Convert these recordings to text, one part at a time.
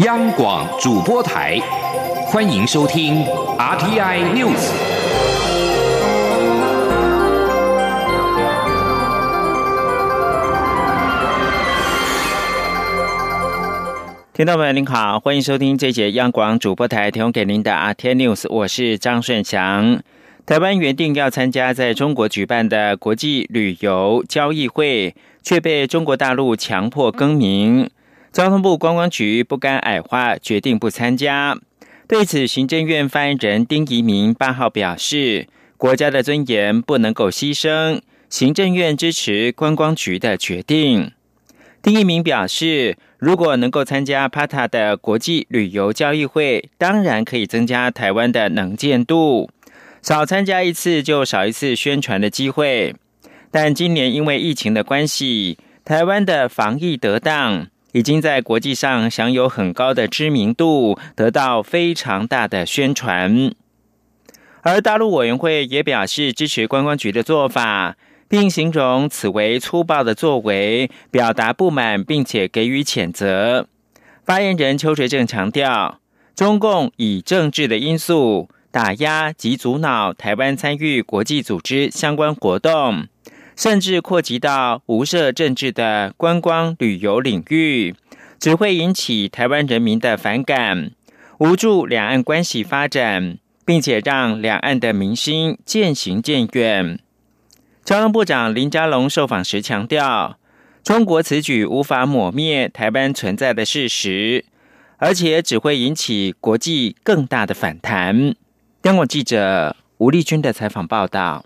央广主播台，欢迎收听 RTI News。听众朋友您好，欢迎收听这节央广主播台提供给您的 RTI News，我是张顺祥。台湾原定要参加在中国举办的国际旅游交易会，却被中国大陆强迫更名。交通部观光局不甘矮化，决定不参加。对此，行政院发言人丁仪明八号表示：“国家的尊严不能够牺牲，行政院支持观光局的决定。”丁一明表示：“如果能够参加 PATA 的国际旅游交易会，当然可以增加台湾的能见度。少参加一次，就少一次宣传的机会。但今年因为疫情的关系，台湾的防疫得当。”已经在国际上享有很高的知名度，得到非常大的宣传。而大陆委员会也表示支持观光局的做法，并形容此为粗暴的作为，表达不满，并且给予谴责。发言人邱垂正强调，中共以政治的因素打压及阻挠台湾参与国际组织相关活动。甚至扩及到无涉政治的观光旅游领域，只会引起台湾人民的反感，无助两岸关系发展，并且让两岸的民心渐行渐远。交通部长林佳龙受访时强调，中国此举无法抹灭台湾存在的事实，而且只会引起国际更大的反弹。央广记者吴丽君的采访报道。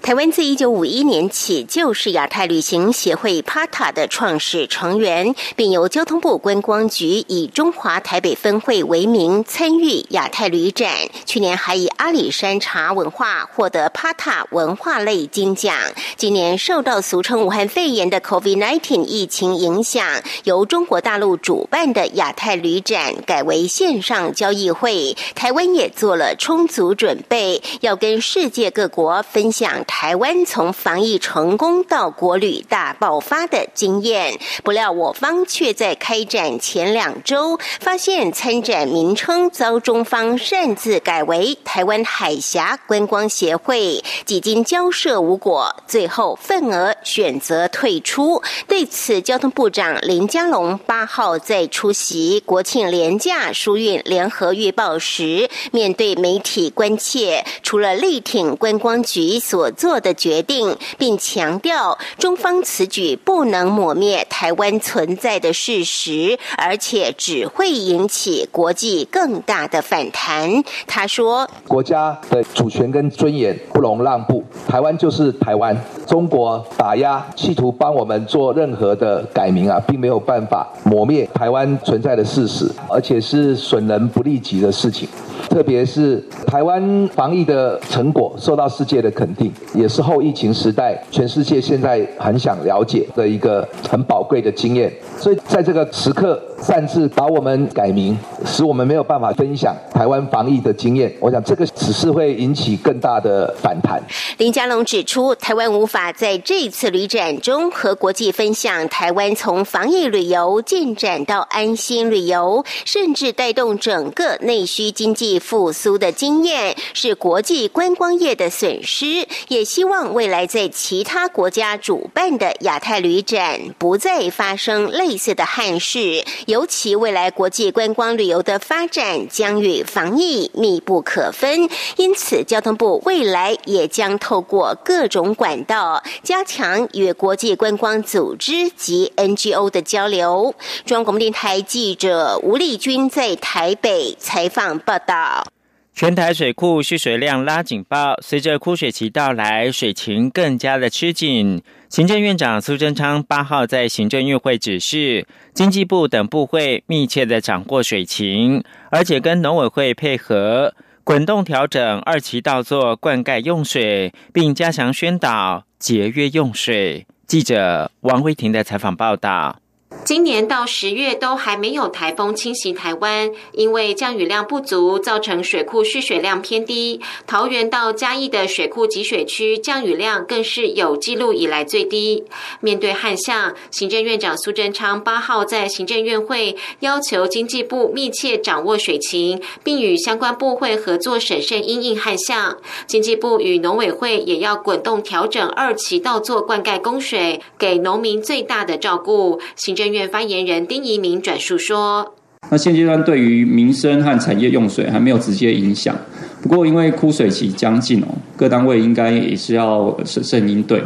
台湾自一九五一年起就是亚太旅行协会 （PATA） 的创始成员，并由交通部观光局以中华台北分会为名参与亚太旅展。去年还以阿里山茶文化获得 PATA 文化类金奖。今年受到俗称武汉肺炎的 COVID-19 疫情影响，由中国大陆主办的亚太旅展改为线上交易会。台湾也做了充足准备，要跟世界各国分享。台湾从防疫成功到国旅大爆发的经验，不料我方却在开展前两周发现参展名称遭中方擅自改为台湾海峡观光协会，几经交涉无果，最后份额选择退出。对此，交通部长林佳龙八号在出席国庆廉价疏运联合预报时，面对媒体关切，除了力挺观光局所。做的决定，并强调中方此举不能抹灭台湾存在的事实，而且只会引起国际更大的反弹。他说：“国家的主权跟尊严不容让步，台湾就是台湾。中国打压，企图帮我们做任何的改名啊，并没有办法抹灭台湾存在的事实，而且是损人不利己的事情。”特别是台湾防疫的成果受到世界的肯定，也是后疫情时代全世界现在很想了解的一个很宝贵的经验。所以在这个时刻擅自把我们改名，使我们没有办法分享台湾防疫的经验。我想这个只是会引起更大的反弹。林佳龙指出，台湾无法在这次旅展中和国际分享台湾从防疫旅游进展到安心旅游，甚至带动整个内需经济。复苏的经验是国际观光业的损失，也希望未来在其他国家主办的亚太旅展不再发生类似的憾事。尤其未来国际观光旅游的发展将与防疫密不可分，因此交通部未来也将透过各种管道加强与国际观光组织及 NGO 的交流。中央广播电台记者吴丽君在台北采访报道。全台水库蓄水量拉警报，随着枯水期到来，水情更加的吃紧。行政院长苏贞昌八号在行政院会指示，经济部等部会密切的掌握水情，而且跟农委会配合，滚动调整二期稻作灌溉用水，并加强宣导节约用水。记者王慧婷的采访报道。今年到十月都还没有台风侵袭台湾，因为降雨量不足，造成水库蓄水量偏低。桃园到嘉义的水库集水区降雨量更是有记录以来最低。面对旱象，行政院长苏贞昌八号在行政院会要求经济部密切掌握水情，并与相关部会合作审慎因应旱象。经济部与农委会也要滚动调整二期稻作灌溉供水，给农民最大的照顾。行政院。发言人丁仪明转述说：“那现阶段对于民生和产业用水还没有直接影响，不过因为枯水期将近哦，各单位应该也是要审慎应对。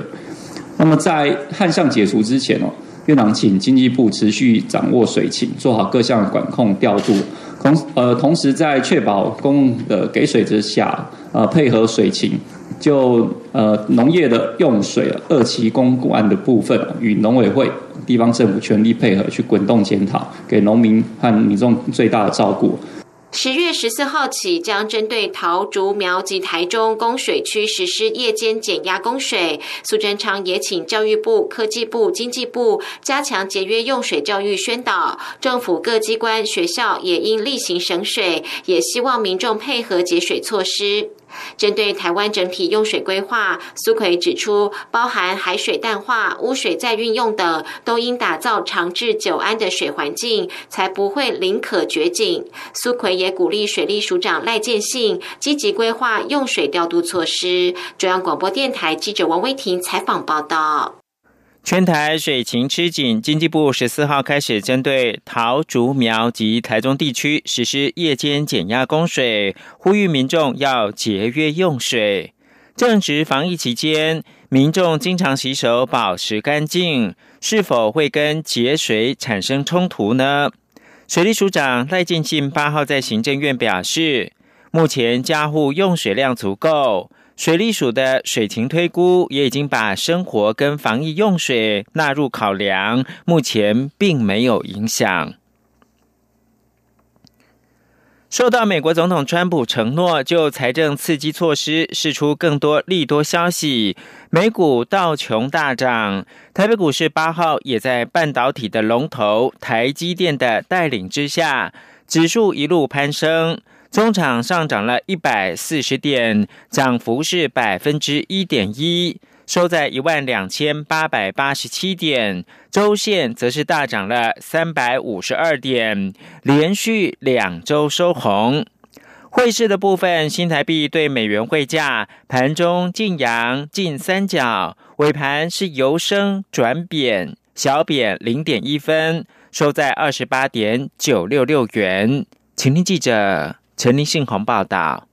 那么在旱象解除之前哦，院长请经济部持续掌握水情，做好各项管控调度，同呃同时在确保公共的给水之下，呃配合水情。”就呃农业的用水二期公管的部分，与农委会、地方政府全力配合，去滚动检讨，给农民和民众最大的照顾。十月十四号起，将针对桃竹苗及台中供水区实施夜间减压供水。苏贞昌也请教育部、科技部、经济部加强节约用水教育宣导，政府各机关、学校也应例行省水，也希望民众配合节水措施。针对台湾整体用水规划，苏奎指出，包含海水淡化、污水再运用等，都应打造长治久安的水环境，才不会临可掘井。苏奎也鼓励水利署长赖建信积极规划用水调度措施。中央广播电台记者王威婷采访报道。全台水情吃紧，经济部十四号开始针对桃竹苗及台中地区实施夜间减压供水，呼吁民众要节约用水。正值防疫期间，民众经常洗手保持干净，是否会跟节水产生冲突呢？水利署长赖建信八号在行政院表示，目前家户用水量足够。水利署的水情推估也已经把生活跟防疫用水纳入考量，目前并没有影响。受到美国总统川普承诺就财政刺激措施释出更多利多消息，美股道琼大涨，台北股市八号也在半导体的龙头台积电的带领之下，指数一路攀升。中场上涨了一百四十点，涨幅是百分之一点一，收在一万两千八百八十七点。周线则是大涨了三百五十二点，连续两周收红。汇市的部分，新台币对美元汇价盘中净阳近三角，尾盘是由升转贬，小贬零点一分，收在二十八点九六六元。请听记者。陈立信鸿报道。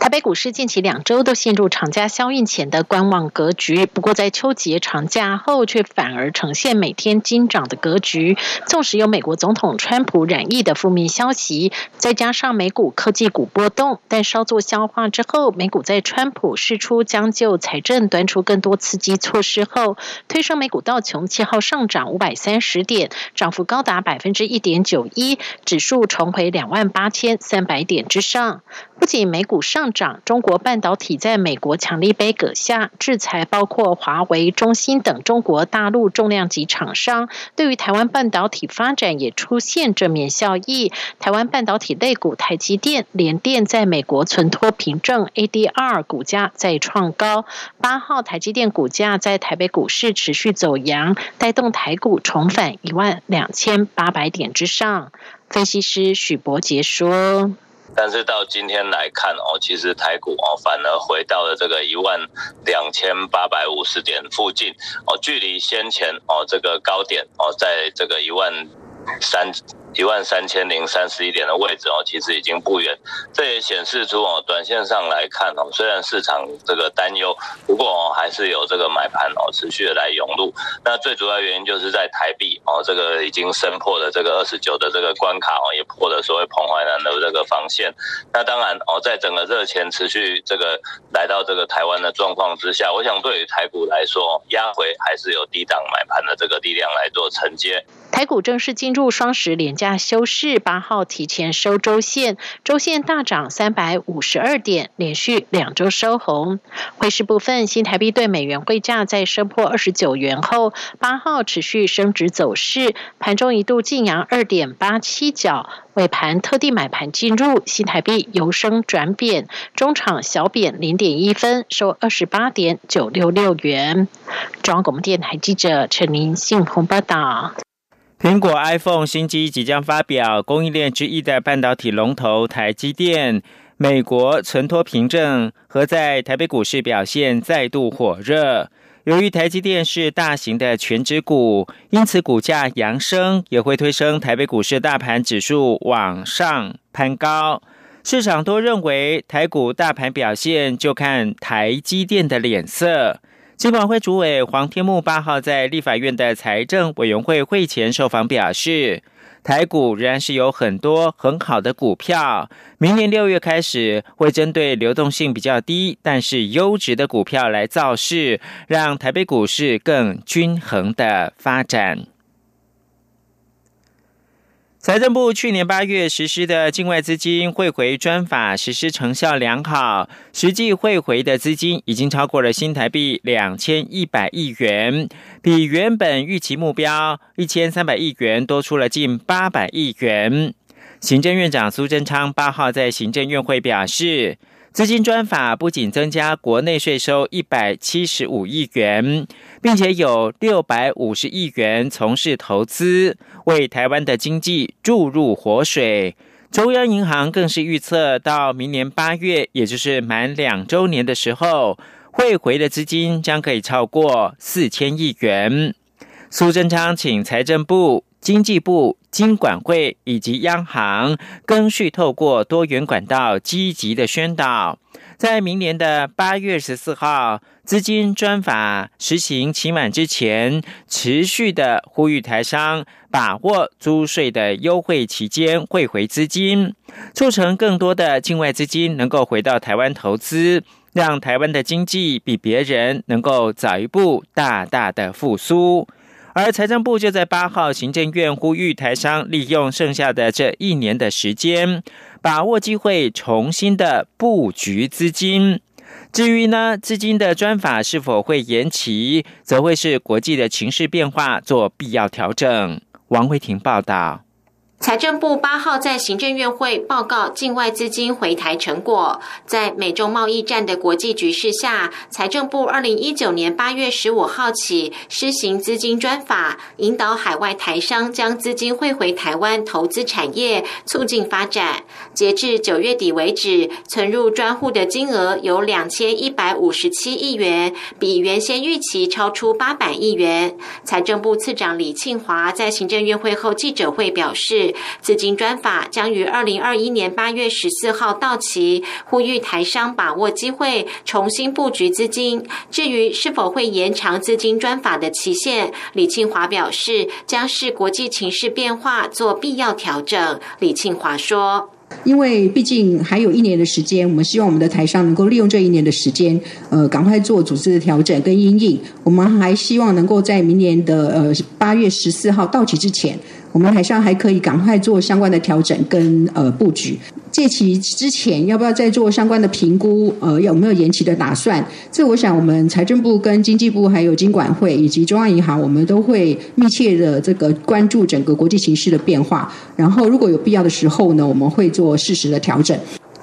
台北股市近期两周都陷入长假消运前的观望格局，不过在秋节长假后，却反而呈现每天金涨的格局。纵使有美国总统川普染疫的负面消息，再加上美股科技股波动，但稍作消化之后，美股在川普释出将就财政端出更多刺激措施后，推升美股道琼七号上涨五百三十点，涨幅高达百分之一点九一，指数重回两万八千三百点之上。不仅美股上涨，中国半导体在美国强力杯葛下，制裁包括华为、中芯等中国大陆重量级厂商，对于台湾半导体发展也出现正面效益。台湾半导体类股台积电、联电在美国存托凭证 ADR 股价再创高。八号台积电股价在台北股市持续走阳，带动台股重返一万两千八百点之上。分析师许博杰说。但是到今天来看哦，其实台股哦反而回到了这个一万两千八百五十点附近哦，距离先前哦这个高点哦，在这个一万三。一万三千零三十一点的位置哦，其实已经不远。这也显示出哦，短线上来看哦，虽然市场这个担忧，不过哦还是有这个买盘哦持续的来涌入。那最主要原因就是在台币哦，这个已经升破了这个二十九的这个关卡哦，也破了所谓彭淮南的这个防线。那当然哦，在整个热钱持续这个来到这个台湾的状况之下，我想对于台股来说，压回还是有低档买盘的这个力量来做承接。台股正式进入。双十连假休市，八号提前收周线，周线大涨三百五十二点，连续两周收红。汇市部分，新台币对美元汇价在升破二十九元后，八号持续升值走势，盘中一度晋阳二点八七角。尾盘特地买盘进入，新台币由升转贬，中场小贬零点一分，收二十八点九六六元。中央广播电台记者陈林信鸿报道。苹果 iPhone 新机即将发表，供应链之一的半导体龙头台积电，美国存托凭证和在台北股市表现再度火热。由于台积电是大型的全指股，因此股价扬升，也会推升台北股市大盘指数往上攀高。市场都认为台股大盘表现就看台积电的脸色。金管会主委黄天木八号在立法院的财政委员会会前受访表示。台股仍然是有很多很好的股票，明年六月开始会针对流动性比较低但是优质的股票来造势，让台北股市更均衡的发展。财政部去年八月实施的境外资金汇回专法实施成效良好，实际汇回的资金已经超过了新台币两千一百亿元，比原本预期目标一千三百亿元多出了近八百亿元。行政院长苏贞昌八号在行政院会表示。资金专法不仅增加国内税收一百七十五亿元，并且有六百五十亿元从事投资，为台湾的经济注入活水。中央银行更是预测，到明年八月，也就是满两周年的时候，汇回的资金将可以超过四千亿元。苏贞昌请财政部。经济部、经管会以及央行更续透过多元管道积极的宣导，在明年的八月十四号资金专法实行期满之前，持续的呼吁台商把握租税的优惠期间汇回资金，促成更多的境外资金能够回到台湾投资，让台湾的经济比别人能够早一步大大的复苏。而财政部就在八号，行政院呼吁台商利用剩下的这一年的时间，把握机会重新的布局资金。至于呢，资金的专法是否会延期，则会是国际的情势变化做必要调整。王慧婷报道。财政部八号在行政院会报告境外资金回台成果，在美中贸易战的国际局势下，财政部二零一九年八月十五号起施行资金专法，引导海外台商将资金汇回台湾投资产业，促进发展。截至九月底为止，存入专户的金额有两千一百五十七亿元，比原先预期超出八百亿元。财政部次长李庆华在行政院会后记者会表示。资金专法将于二零二一年八月十四号到期，呼吁台商把握机会重新布局资金。至于是否会延长资金专法的期限，李庆华表示将视国际情势变化做必要调整。李庆华说：“因为毕竟还有一年的时间，我们希望我们的台商能够利用这一年的时间，呃，赶快做组织的调整跟应应。我们还希望能够在明年的呃八月十四号到期之前。”我们台商还可以赶快做相关的调整跟呃布局，借期之前要不要再做相关的评估？呃，有没有延期的打算？这我想我们财政部跟经济部还有经管会以及中央银行，我们都会密切的这个关注整个国际形势的变化，然后如果有必要的时候呢，我们会做适时的调整。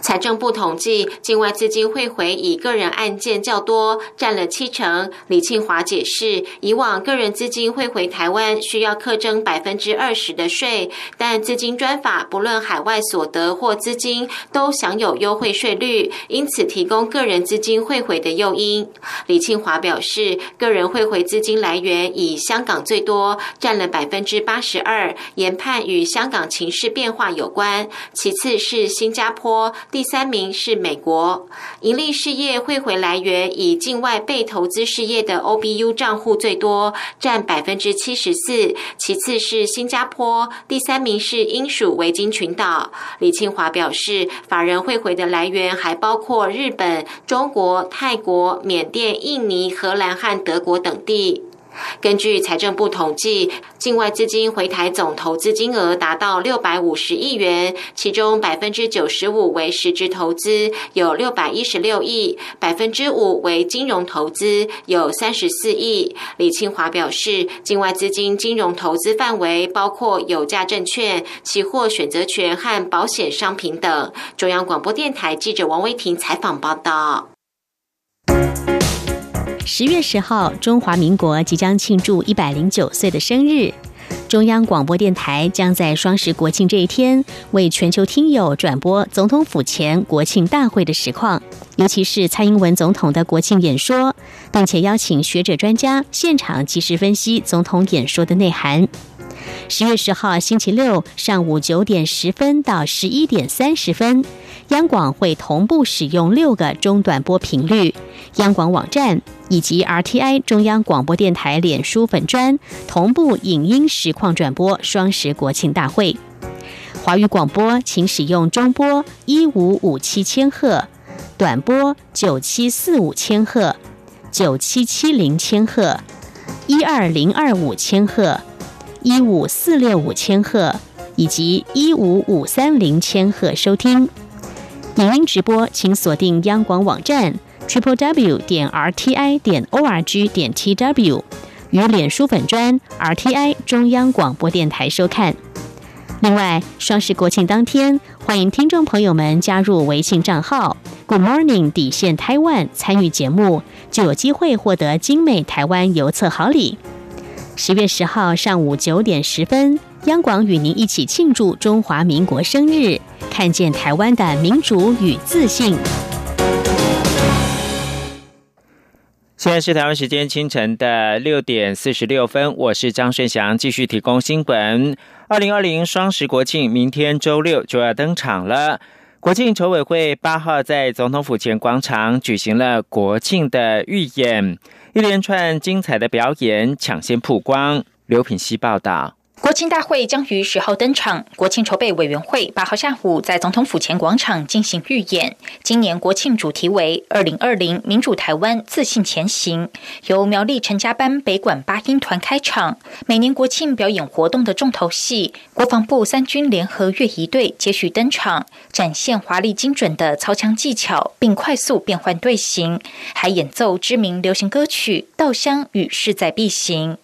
财政部统计，境外资金汇回以个人案件较多，占了七成。李庆华解释，以往个人资金汇回台湾需要课征百分之二十的税，但资金专法不论海外所得或资金都享有优惠税率，因此提供个人资金汇回的诱因。李庆华表示，个人汇回资金来源以香港最多，占了百分之八十二，研判与香港情势变化有关。其次是新加坡。第三名是美国，盈利事业汇回来源以境外被投资事业的 OBU 账户最多，占百分之七十四。其次是新加坡，第三名是英属维京群岛。李庆华表示，法人汇回的来源还包括日本、中国、泰国、缅甸、印尼、荷兰和德国等地。根据财政部统计，境外资金回台总投资金额达到六百五十亿元，其中百分之九十五为实质投资，有六百一十六亿；百分之五为金融投资，有三十四亿。李庆华表示，境外资金金融投资范围包括有价证券、期货选择权和保险商品等。中央广播电台记者王威婷采访报道。十月十号，中华民国即将庆祝一百零九岁的生日。中央广播电台将在双十国庆这一天，为全球听友转播总统府前国庆大会的实况，尤其是蔡英文总统的国庆演说，并且邀请学者专家现场及时分析总统演说的内涵。十月十号星期六上午九点十分到十一点三十分，央广会同步使用六个中短波频率，央广网站。以及 RTI 中央广播电台脸书粉专同步影音实况转播双十国庆大会。华语广播请使用中波一五五七千赫，短波九七四五千赫、九七七零千赫、一二零二五千赫、一五四六五千赫以及一五五三零千赫收听。影音直播请锁定央广网站。triple w 点 r t i 点 o r g 点 t w 与脸书粉专 r t i 中央广播电台收看。另外，双十国庆当天，欢迎听众朋友们加入微信账号 Good Morning 底线 Taiwan 参与节目，就有机会获得精美台湾邮册好礼。十月十号上午九点十分，央广与您一起庆祝中华民国生日，看见台湾的民主与自信。现在是台湾时间清晨的六点四十六分，我是张顺祥，继续提供新闻。二零二零双十国庆明天周六就要登场了。国庆筹委会八号在总统府前广场举行了国庆的预演，一连串精彩的表演抢先曝光。刘品希报道。国庆大会将于十号登场。国庆筹备委员会八号下午在总统府前广场进行预演。今年国庆主题为“二零二零民主台湾自信前行”，由苗栗陈家班北管八音团开场。每年国庆表演活动的重头戏，国防部三军联合乐仪队接续登场，展现华丽精准的操枪技巧，并快速变换队形，还演奏知名流行歌曲《稻香》与《势在必行》。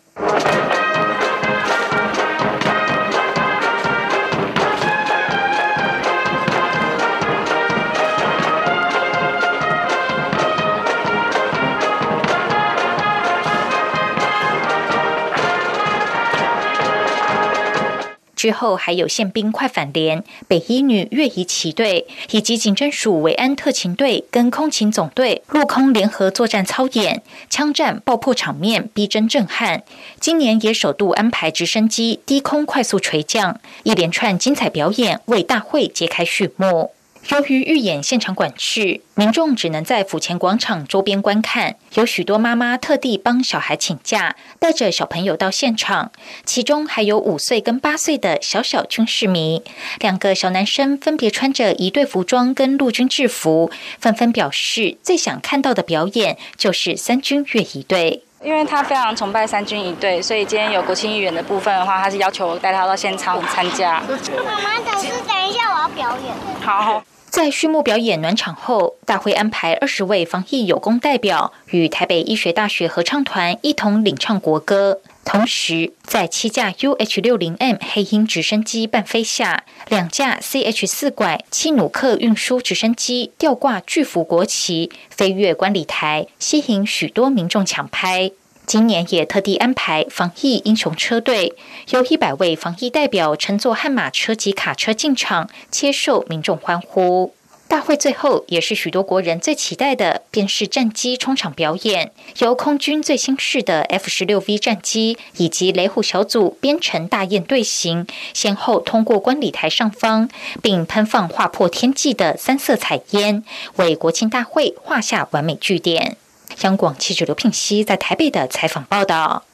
之后还有宪兵快反连、北一女越仪旗队以及警侦署维安特勤队跟空勤总队陆空联合作战操演，枪战爆破场面逼真震撼。今年也首度安排直升机低空快速垂降，一连串精彩表演为大会揭开序幕。由于预演现场管制，民众只能在府前广场周边观看。有许多妈妈特地帮小孩请假，带着小朋友到现场，其中还有五岁跟八岁的小小军事迷。两个小男生分别穿着一队服装跟陆军制服，纷纷表示最想看到的表演就是三军乐仪队。因为他非常崇拜三军一队，所以今天有国庆议员的部分的话，他是要求我带他到现场参加。妈妈，等是等一下我要表演。好。在序幕表演暖场后，大会安排二十位防疫有功代表与台北医学大学合唱团一同领唱国歌。同时，在七架 UH 六零 M 黑鹰直升机伴飞下，两架 CH 四拐七努克运输直升机吊挂巨幅国旗，飞越观礼台，吸引许多民众抢拍。今年也特地安排防疫英雄车队，由一百位防疫代表乘坐悍马车及卡车进场，接受民众欢呼。大会最后也是许多国人最期待的，便是战机冲场表演，由空军最新式的 F 十六 V 战机以及雷虎小组编成大雁队形，先后通过观礼台上方，并喷放划破天际的三色彩烟，为国庆大会画下完美句点。央广记者刘聘熙在台北的采访报道。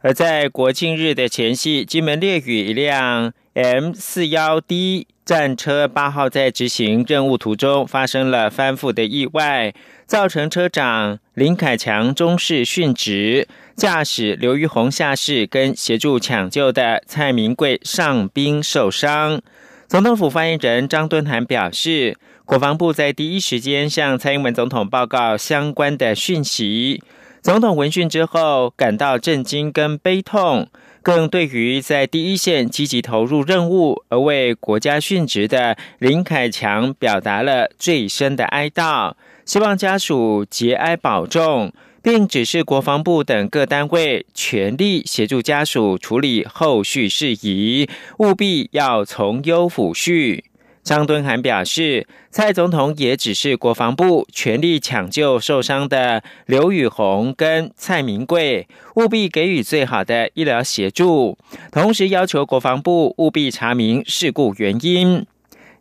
而在国庆日的前夕，金门烈屿一辆 M 四幺 D 战车八号在执行任务途中发生了翻覆的意外，造成车长林凯强中士殉职。驾驶刘玉红下士跟协助抢救的蔡明贵上兵受伤。总统府发言人张敦涵表示，国防部在第一时间向蔡英文总统报告相关的讯息。总统闻讯之后，感到震惊跟悲痛。更对于在第一线积极投入任务而为国家殉职的林凯强，表达了最深的哀悼，希望家属节哀保重，并指示国防部等各单位全力协助家属处理后续事宜，务必要从优抚恤。张敦涵表示，蔡总统也指示国防部全力抢救受伤的刘宇宏跟蔡明贵，务必给予最好的医疗协助，同时要求国防部务必查明事故原因。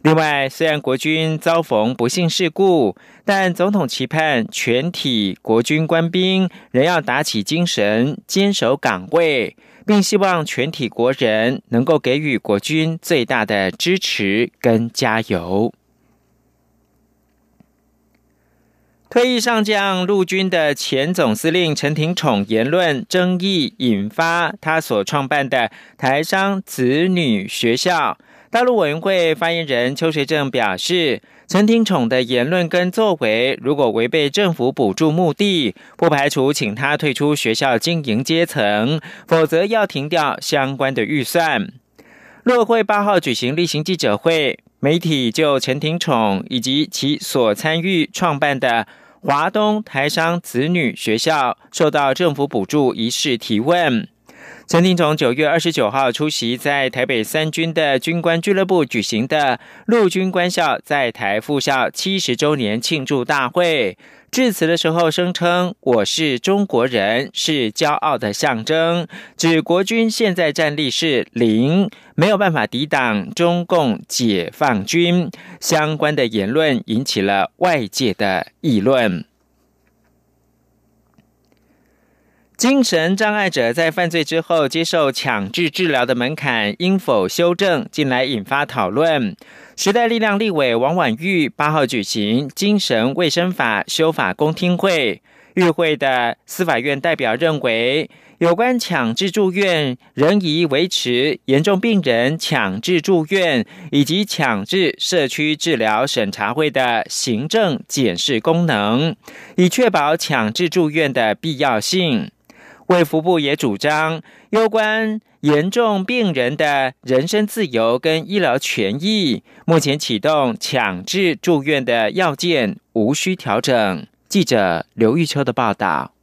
另外，虽然国军遭逢不幸事故，但总统期盼全体国军官兵仍要打起精神，坚守岗位。并希望全体国人能够给予国军最大的支持跟加油。退役上将陆军的前总司令陈廷宠言论争议引发他所创办的台商子女学校。大陆委员会发言人邱学正表示。陈廷宠的言论跟作为，如果违背政府补助目的，不排除请他退出学校经营阶层，否则要停掉相关的预算。陆会八号举行例行记者会，媒体就陈廷宠以及其所参与创办的华东台商子女学校受到政府补助一事提问。陈廷从九月二十九号出席在台北三军的军官俱乐部举行的陆军官校在台复校七十周年庆祝大会，致辞的时候声称：“我是中国人，是骄傲的象征。”指国军现在战力是零，没有办法抵挡中共解放军。相关的言论引起了外界的议论。精神障碍者在犯罪之后接受强制治疗的门槛应否修正，近来引发讨论。时代力量立委王婉玉八号举行精神卫生法修法公听会，与会的司法院代表认为，有关强制住院仍宜维持严重病人强制住院以及强制社区治疗审查会的行政检视功能，以确保强制住院的必要性。卫福部也主张，有关严重病人的人身自由跟医疗权益，目前启动强制住院的要件无需调整。记者刘玉秋的报道。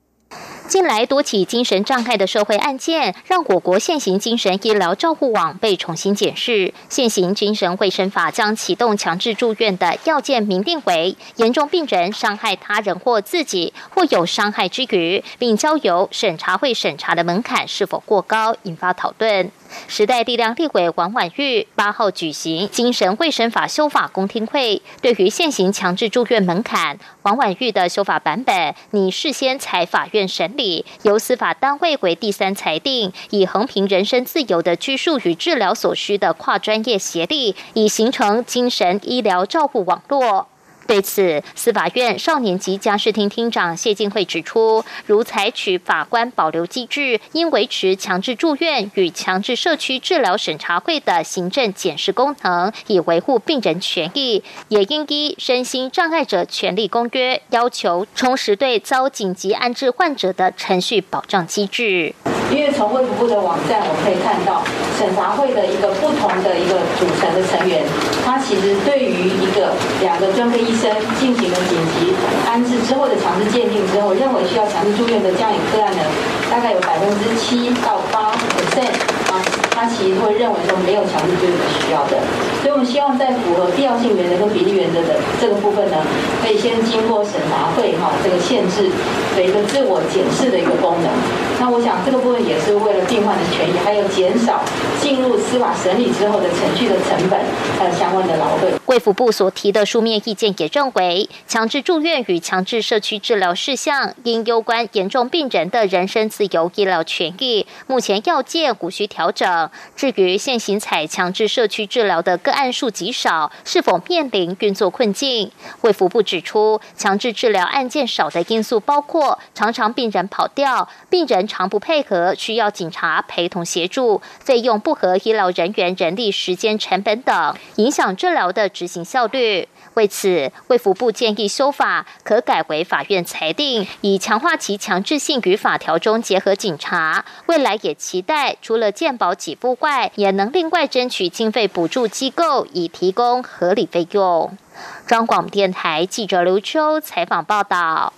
近来多起精神障碍的社会案件，让我国现行精神医疗照护网被重新检视。现行精神卫生法将启动强制住院的要件，明定为严重病人伤害他人或自己，或有伤害之余，并交由审查会审查的门槛是否过高，引发讨论。时代力量立委王婉玉八号举行精神卫生法修法公听会，对于现行强制住院门槛，王婉玉的修法版本拟事先采法院审理，由司法单位为第三裁定，以横平人身自由的拘束与治疗所需的跨专业协力，以形成精神医疗照护网络。对此，司法院少年及家事厅厅长谢进惠指出，如采取法官保留机制，应维持强制住院与强制社区治疗审查会的行政检视功能，以维护病人权益；也应依身心障碍者权利公约要求，充实对遭紧急安置患者的程序保障机制。因为从卫福部的网站，我可以看到审查会的一个不同的一个组成的成员，他其实对于一个两个专科医生进行了紧急安置之后的强制鉴定之后，认为需要强制住院的这样一个个案呢，大概有百分之七到八 percent 啊，他其实会认为说没有强制住院的需要的。所以我们希望在符合必要性原则跟比例原则的这个部分呢，可以先经过审查会哈这个限制的一个自我检视的一个功能。那我想这个部分。也是为了病患的权益，还有减少进入司法审理之后的程序的成本，还有相关的劳费。卫福部所提的书面意见也认为，强制住院与强制社区治疗事项，因攸关严重病人的人身自由、医疗权益，目前要件无需调整。至于现行采强制社区治疗的个案数极少，是否面临运作困境？卫福部指出，强制治疗案件少的因素包括常常病人跑掉、病人常不配合，需要警察陪同协助、费用不合医疗人员人力时间成本等，影响治疗的执行效率。为此，卫福部建议修法，可改为法院裁定，以强化其强制性与法条中结合警察。未来也期待除了健保给付外，也能另外争取经费补助机构，以提供合理费用。中广电台记者刘秋采访报道。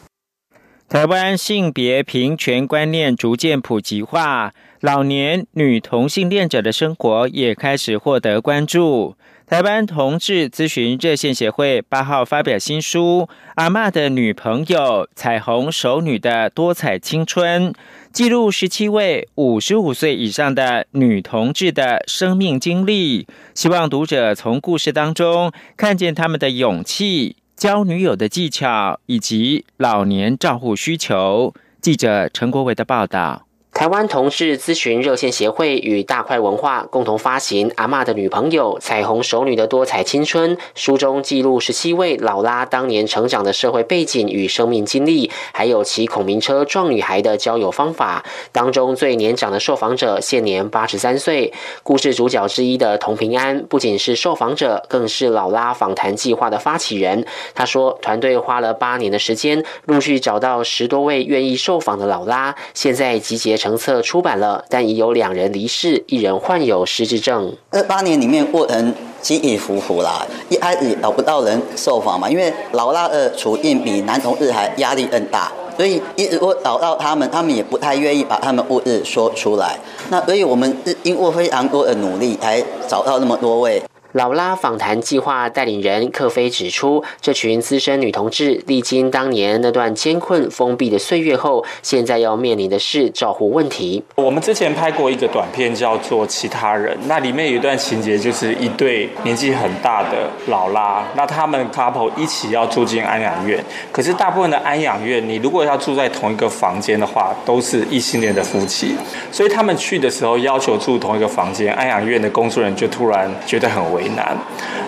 台湾性别平权观念逐渐普及化，老年女同性恋者的生活也开始获得关注。台湾同志咨询热线协会八号发表新书《阿妈的女朋友：彩虹熟女的多彩青春》，记录十七位五十五岁以上的女同志的生命经历，希望读者从故事当中看见他们的勇气、交女友的技巧以及老年照护需求。记者陈国伟的报道。台湾同志咨询热线协会与大块文化共同发行《阿妈的女朋友：彩虹熟女的多彩青春》，书中记录十七位老拉当年成长的社会背景与生命经历，还有骑孔明车撞女孩的交友方法。当中最年长的受访者现年八十三岁。故事主角之一的童平安，不仅是受访者，更是老拉访谈计划的发起人。他说，团队花了八年的时间，陆续找到十多位愿意受访的老拉，现在集结成。成册出版了，但已有两人离世，一人患有失智症。二八年里面过程起起伏伏啦，一开始找不到人受访嘛，因为老大的处境比男同志还压力更大，所以一直我找到他们，他们也不太愿意把他们故事说出来。那所以我们是经过非常多的努力，才找到那么多位。老拉访谈计划带领人克菲指出，这群资深女同志历经当年那段艰困封闭的岁月后，现在要面临的是照护问题。我们之前拍过一个短片，叫做《其他人》，那里面有一段情节，就是一对年纪很大的老拉，那他们 couple 一起要住进安养院。可是大部分的安养院，你如果要住在同一个房间的话，都是异性恋的夫妻，所以他们去的时候要求住同一个房间，安养院的工作人员就突然觉得很为难，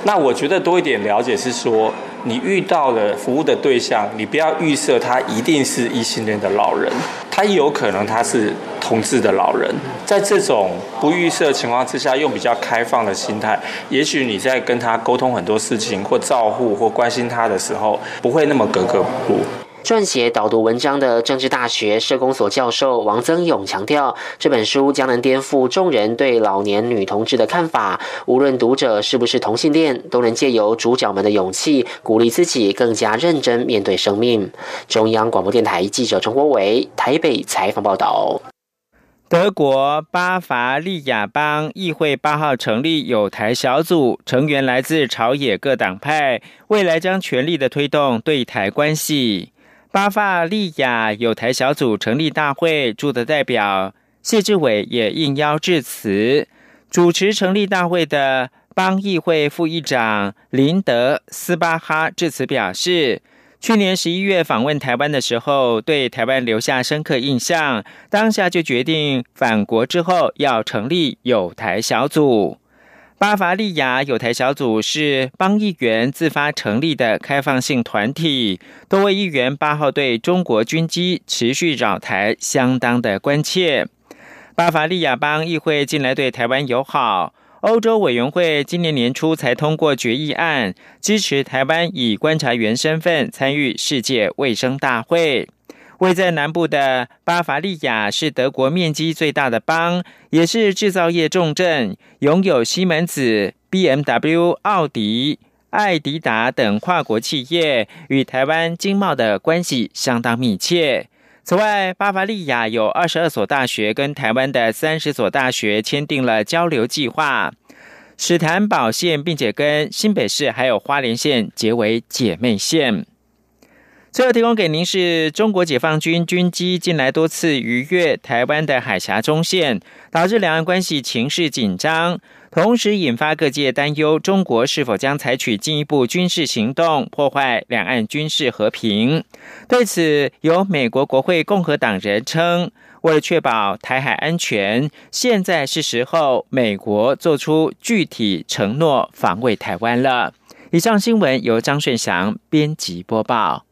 那我觉得多一点了解是说，你遇到了服务的对象，你不要预设他一定是异性恋的老人，他有可能他是同志的老人。在这种不预设情况之下，用比较开放的心态，也许你在跟他沟通很多事情或照护或关心他的时候，不会那么格格不入。撰写导读文章的政治大学社工所教授王增勇强调，这本书将能颠覆众人对老年女同志的看法。无论读者是不是同性恋，都能借由主角们的勇气，鼓励自己更加认真面对生命。中央广播电台记者陈国伟台北采访报道。德国巴伐利亚邦议会八号成立有台小组，成员来自朝野各党派，未来将全力的推动对台关系。巴伐利亚有台小组成立大会驻的代表谢志伟也应邀致辞。主持成立大会的邦议会副议长林德斯巴哈致辞表示，去年十一月访问台湾的时候，对台湾留下深刻印象，当下就决定返国之后要成立有台小组。巴伐利亚有台小组是邦议员自发成立的开放性团体，多位议员八号对中国军机持续扰台相当的关切。巴伐利亚邦议会近来对台湾友好，欧洲委员会今年年初才通过决议案，支持台湾以观察员身份参与世界卫生大会。位在南部的巴伐利亚是德国面积最大的邦，也是制造业重镇，拥有西门子、B M W、奥迪、艾迪达等跨国企业，与台湾经贸的关系相当密切。此外，巴伐利亚有二十二所大学跟台湾的三十所大学签订了交流计划，史坦堡县，并且跟新北市还有花莲县结为姐妹县。最后提供给您是中国解放军军机近来多次逾越台湾的海峡中线，导致两岸关系情势紧张。同时引发各界担忧，中国是否将采取进一步军事行动，破坏两岸军事和平？对此，有美国国会共和党人称，为了确保台海安全，现在是时候美国做出具体承诺，防卫台湾了。以上新闻由张顺祥编辑播报。